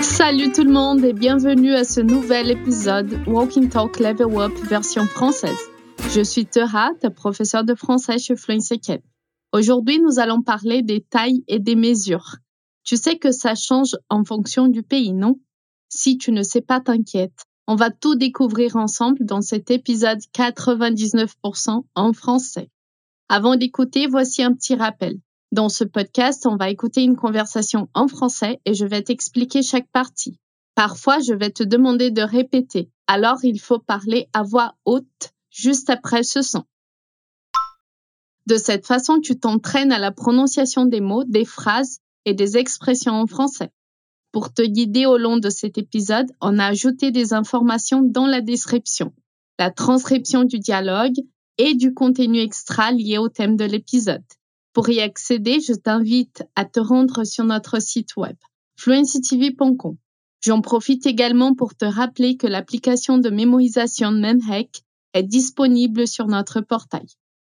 Salut tout le monde et bienvenue à ce nouvel épisode Walking Talk Level Up version française. Je suis Teha, ta professeure de français chez Fluency Academy. Aujourd'hui, nous allons parler des tailles et des mesures. Tu sais que ça change en fonction du pays, non? Si tu ne sais pas, t'inquiète. On va tout découvrir ensemble dans cet épisode 99% en français. Avant d'écouter, voici un petit rappel. Dans ce podcast, on va écouter une conversation en français et je vais t'expliquer chaque partie. Parfois, je vais te demander de répéter. Alors, il faut parler à voix haute juste après ce son. De cette façon, tu t'entraînes à la prononciation des mots, des phrases et des expressions en français. Pour te guider au long de cet épisode, on a ajouté des informations dans la description, la transcription du dialogue et du contenu extra lié au thème de l'épisode. Pour y accéder, je t'invite à te rendre sur notre site web fluencytv.com. J'en profite également pour te rappeler que l'application de mémorisation Memhack est disponible sur notre portail.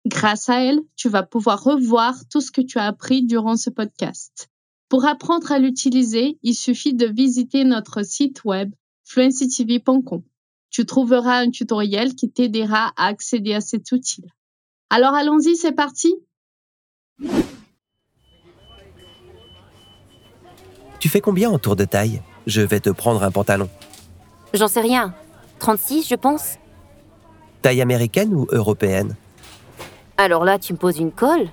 Grâce à elle, tu vas pouvoir revoir tout ce que tu as appris durant ce podcast. Pour apprendre à l'utiliser, il suffit de visiter notre site web fluencytv.com. Tu trouveras un tutoriel qui t'aidera à accéder à cet outil. Alors allons-y, c'est parti Tu fais combien en tour de taille? Je vais te prendre un pantalon. J'en sais rien. 36, je pense. Taille américaine ou européenne? Alors là, tu me poses une colle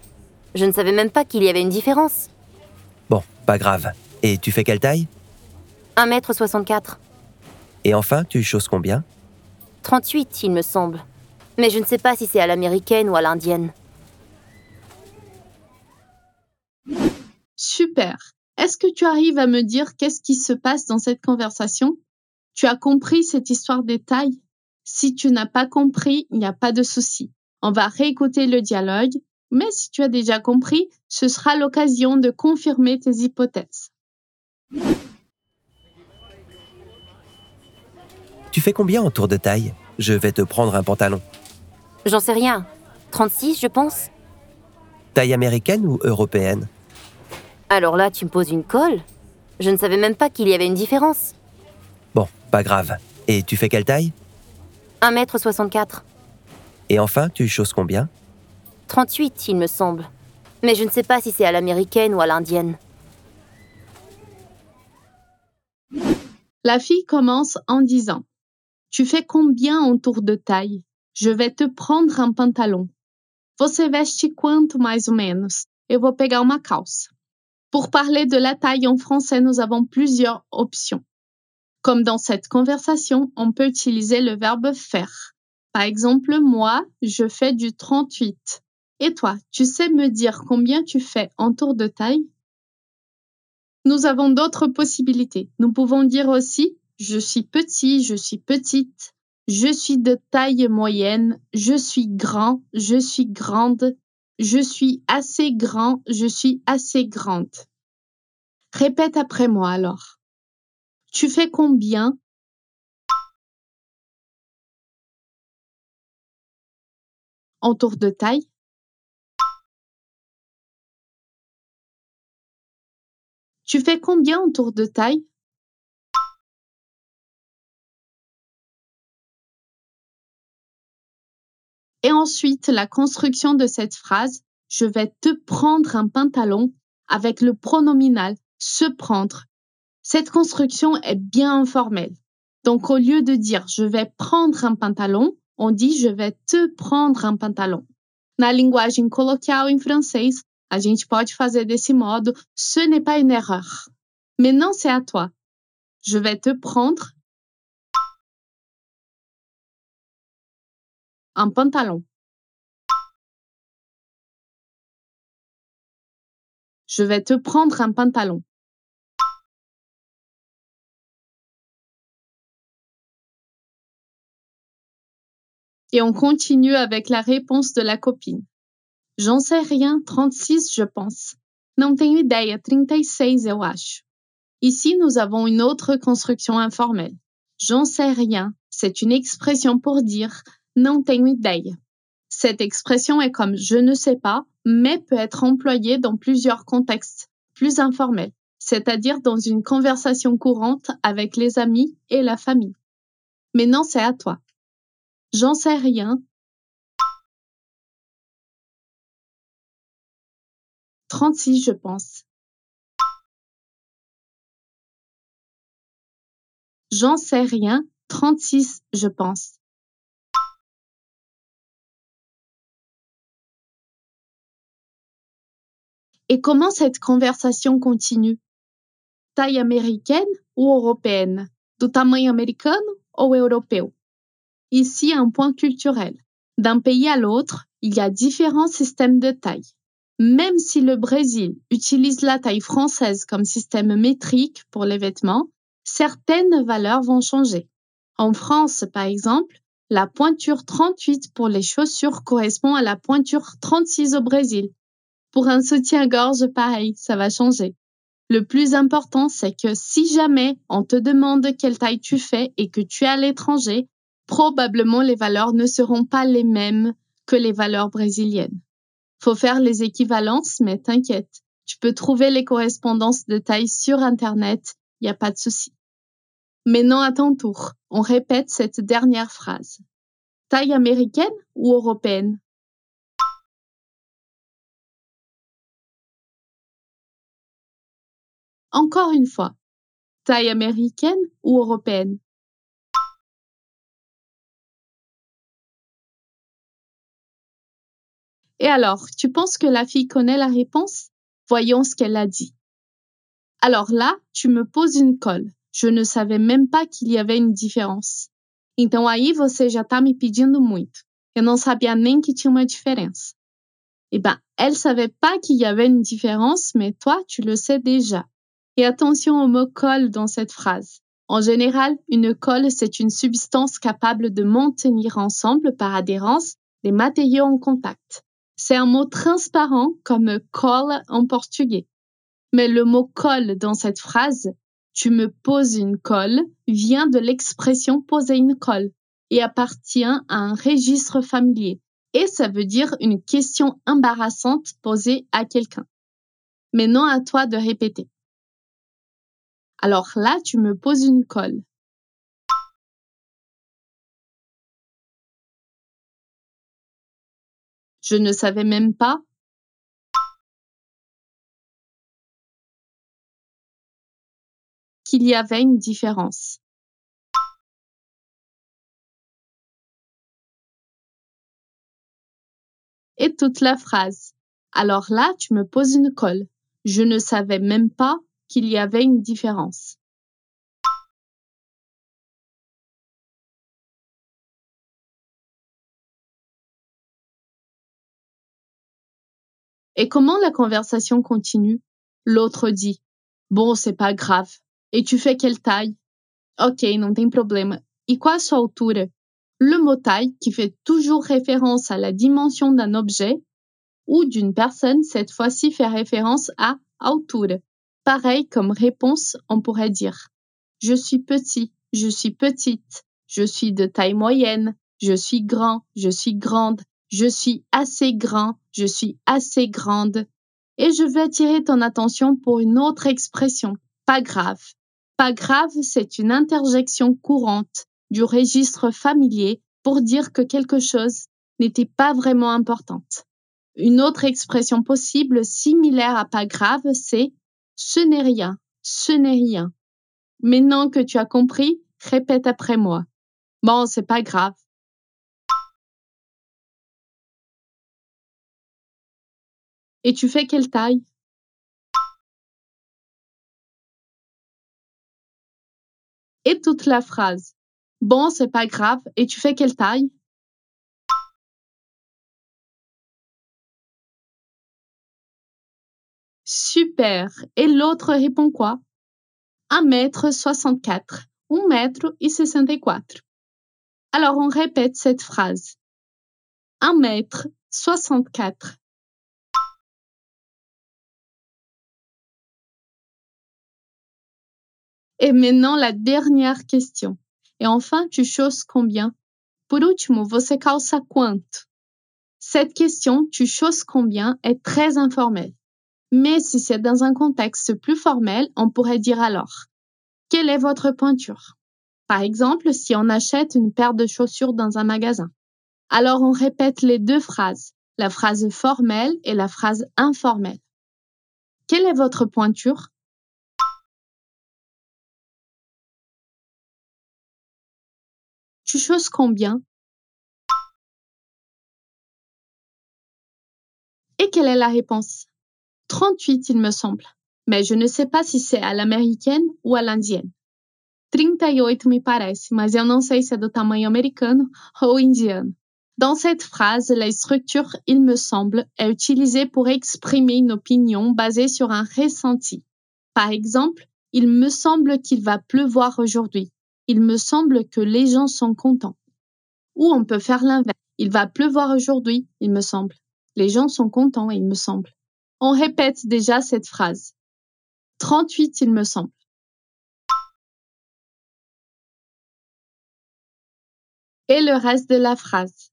Je ne savais même pas qu'il y avait une différence. Bon, pas grave. Et tu fais quelle taille? 1m64. Et enfin, tu choses combien? 38, il me semble. Mais je ne sais pas si c'est à l'américaine ou à l'indienne. Super. Est-ce que tu arrives à me dire qu'est-ce qui se passe dans cette conversation? Tu as compris cette histoire des tailles? Si tu n'as pas compris, il n'y a pas de souci. On va réécouter le dialogue, mais si tu as déjà compris, ce sera l'occasion de confirmer tes hypothèses. Tu fais combien en tour de taille? Je vais te prendre un pantalon. J'en sais rien. 36, je pense. Taille américaine ou européenne? Alors là, tu me poses une colle Je ne savais même pas qu'il y avait une différence. Bon, pas grave. Et tu fais quelle taille? 1m64. Et enfin, tu choses combien? 38, il me semble. Mais je ne sais pas si c'est à l'américaine ou à l'indienne. La fille commence en disant Tu fais combien en tour de taille? Je vais te prendre un pantalon. Você veste quanto mais ou menos? Eu vou pegar uma calça. Pour parler de la taille en français, nous avons plusieurs options. Comme dans cette conversation, on peut utiliser le verbe faire. Par exemple, moi, je fais du 38. Et toi, tu sais me dire combien tu fais en tour de taille? Nous avons d'autres possibilités. Nous pouvons dire aussi je suis petit, je suis petite, je suis de taille moyenne, je suis grand, je suis grande, je suis assez grand, je suis assez grande. Répète après moi alors. Tu fais combien? En tour de taille? Tu fais combien en tour de taille? Et ensuite, la construction de cette phrase, je vais te prendre un pantalon avec le pronominal se prendre. Cette construction est bien informelle. Donc, au lieu de dire je vais prendre un pantalon, on dit je vais te prendre un pantalon. Na linguagem coloquial em francês, a gente pode fazer desse modo, ce n'est pas une erreur. Maintenant, c'est à toi. Je vais te prendre un pantalon. Je vais te prendre un pantalon. Et on continue avec la réponse de la copine. J'en sais rien, 36 je pense. Não tenho ideia, 36 eu acho. Ici, nous avons une autre construction informelle. J'en sais rien, c'est une expression pour dire não tenho ideia. Cette expression est comme je ne sais pas, mais peut être employée dans plusieurs contextes. plus informel, c'est-à-dire dans une conversation courante avec les amis et la famille. Maintenant, c'est à toi. J'en sais rien. 36, je pense. J'en sais rien. 36, je pense. Et comment cette conversation continue? Taille américaine ou européenne? Du tamanho americano ou europeu Ici, un point culturel. D'un pays à l'autre, il y a différents systèmes de taille. Même si le Brésil utilise la taille française comme système métrique pour les vêtements, certaines valeurs vont changer. En France, par exemple, la pointure 38 pour les chaussures correspond à la pointure 36 au Brésil. Pour un soutien-gorge pareil, ça va changer. Le plus important, c'est que si jamais on te demande quelle taille tu fais et que tu es à l'étranger, probablement les valeurs ne seront pas les mêmes que les valeurs brésiliennes. Faut faire les équivalences, mais t'inquiète, tu peux trouver les correspondances de taille sur Internet, il n'y a pas de souci. Maintenant à ton tour, on répète cette dernière phrase. Taille américaine ou européenne? Encore une fois, taille américaine ou européenne? Et alors, tu penses que la fille connaît la réponse? Voyons ce qu'elle a dit. Alors là, tu me poses une colle. Je ne savais même pas qu'il y avait une différença. Então aí você já tá me pedindo muito. Eu não sabia nem que tinha uma diferença. Eh ben, elle savait pas qu'il y avait une différence, mais toi, tu le sais déjà. Et attention au mot colle dans cette phrase. En général, une colle, c'est une substance capable de maintenir ensemble par adhérence les matériaux en contact. C'est un mot transparent comme colle en portugais. Mais le mot colle dans cette phrase, tu me poses une colle, vient de l'expression poser une colle et appartient à un registre familier. Et ça veut dire une question embarrassante posée à quelqu'un. Maintenant à toi de répéter. Alors là, tu me poses une colle. Je ne savais même pas. qu'il y avait une différence. Et toute la phrase. Alors là, tu me poses une colle. Je ne savais même pas qu'il y avait une différence. Et comment la conversation continue? L'autre dit Bon, c'est pas grave. Et tu fais quelle taille Ok, não tem problema. E qual a sua altura Le mot taille, qui fait toujours référence à la dimension d'un objet ou d'une personne, cette fois-ci fait référence à altura. Pareil comme réponse, on pourrait dire Je suis petit, je suis petite, je suis de taille moyenne, je suis grand, je suis grande, je suis assez grand, je suis assez grande. Et je vais attirer ton attention pour une autre expression, pas grave. Pas grave, c'est une interjection courante du registre familier pour dire que quelque chose n'était pas vraiment importante. Une autre expression possible similaire à pas grave, c'est ce n'est rien, ce n'est rien. Maintenant que tu as compris, répète après moi. Bon, c'est pas grave. Et tu fais quelle taille? Et toute la phrase. Bon, c'est pas grave. Et tu fais quelle taille? Et l'autre répond quoi? 1 mètre 64. 1 mètre et 64. Alors on répète cette phrase. 1 mètre 64. Et maintenant la dernière question. Et enfin, tu choses combien? Por último, você calça quanto? Cette question, tu choses combien, est très informelle. Mais si c'est dans un contexte plus formel, on pourrait dire alors Quelle est votre pointure Par exemple, si on achète une paire de chaussures dans un magasin. Alors on répète les deux phrases, la phrase formelle et la phrase informelle. Quelle est votre pointure Tu choses combien? Et quelle est la réponse? 38, il me semble. Mais je ne sais pas si c'est à l'américaine ou à l'indienne. 38 me parece, mas eu não sei se é do tamanho americano ou indiano. Dans cette phrase, la structure il me semble est utilisée pour exprimer une opinion basée sur un ressenti. Par exemple, il me semble qu'il va pleuvoir aujourd'hui. Il me semble que les gens sont contents. Ou on peut faire l'inverse. Il va pleuvoir aujourd'hui, il me semble. Les gens sont contents, il me semble. On répète déjà cette phrase. 38, il me semble. Et le reste de la phrase.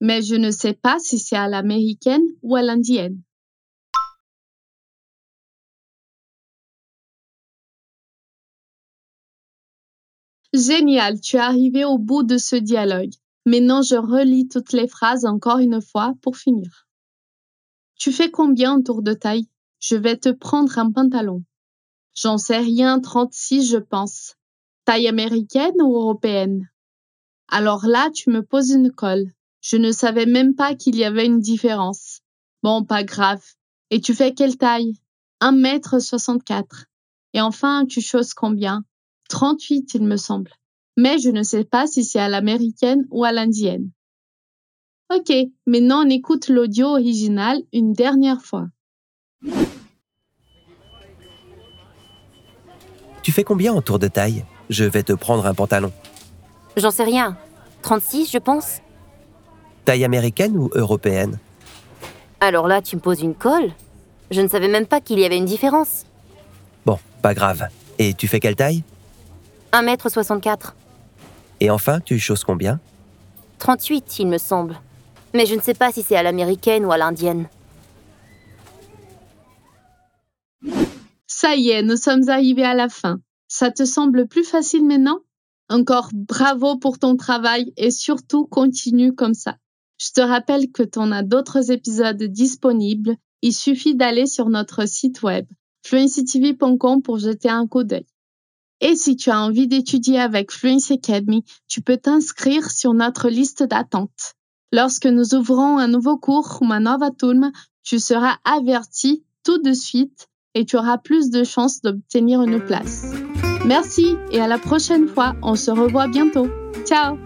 Mais je ne sais pas si c'est à l'américaine ou à l'indienne. Génial, tu es arrivé au bout de ce dialogue. Maintenant, je relis toutes les phrases encore une fois pour finir. Tu fais combien en tour de taille? Je vais te prendre un pantalon. J'en sais rien, 36 je pense. Taille américaine ou européenne? Alors là, tu me poses une colle. Je ne savais même pas qu'il y avait une différence. Bon, pas grave. Et tu fais quelle taille? 1 mètre 64. Et enfin, tu choses combien? 38, il me semble. Mais je ne sais pas si c'est à l'américaine ou à l'indienne. Ok, maintenant on écoute l'audio original une dernière fois. Tu fais combien en tour de taille? Je vais te prendre un pantalon. J'en sais rien. 36, je pense. Taille américaine ou européenne? Alors là, tu me poses une colle Je ne savais même pas qu'il y avait une différence. Bon, pas grave. Et tu fais quelle taille? 1m64. Et enfin, tu choses combien? 38, il me semble. Mais je ne sais pas si c'est à l'américaine ou à l'indienne. Ça y est, nous sommes arrivés à la fin. Ça te semble plus facile maintenant? Encore bravo pour ton travail et surtout continue comme ça. Je te rappelle que tu en as d'autres épisodes disponibles. Il suffit d'aller sur notre site web fluencytv.com pour jeter un coup d'œil. Et si tu as envie d'étudier avec Fluency Academy, tu peux t'inscrire sur notre liste d'attente. Lorsque nous ouvrons un nouveau cours ou turma, tu seras averti tout de suite et tu auras plus de chances d'obtenir une place. Merci et à la prochaine fois. On se revoit bientôt. Ciao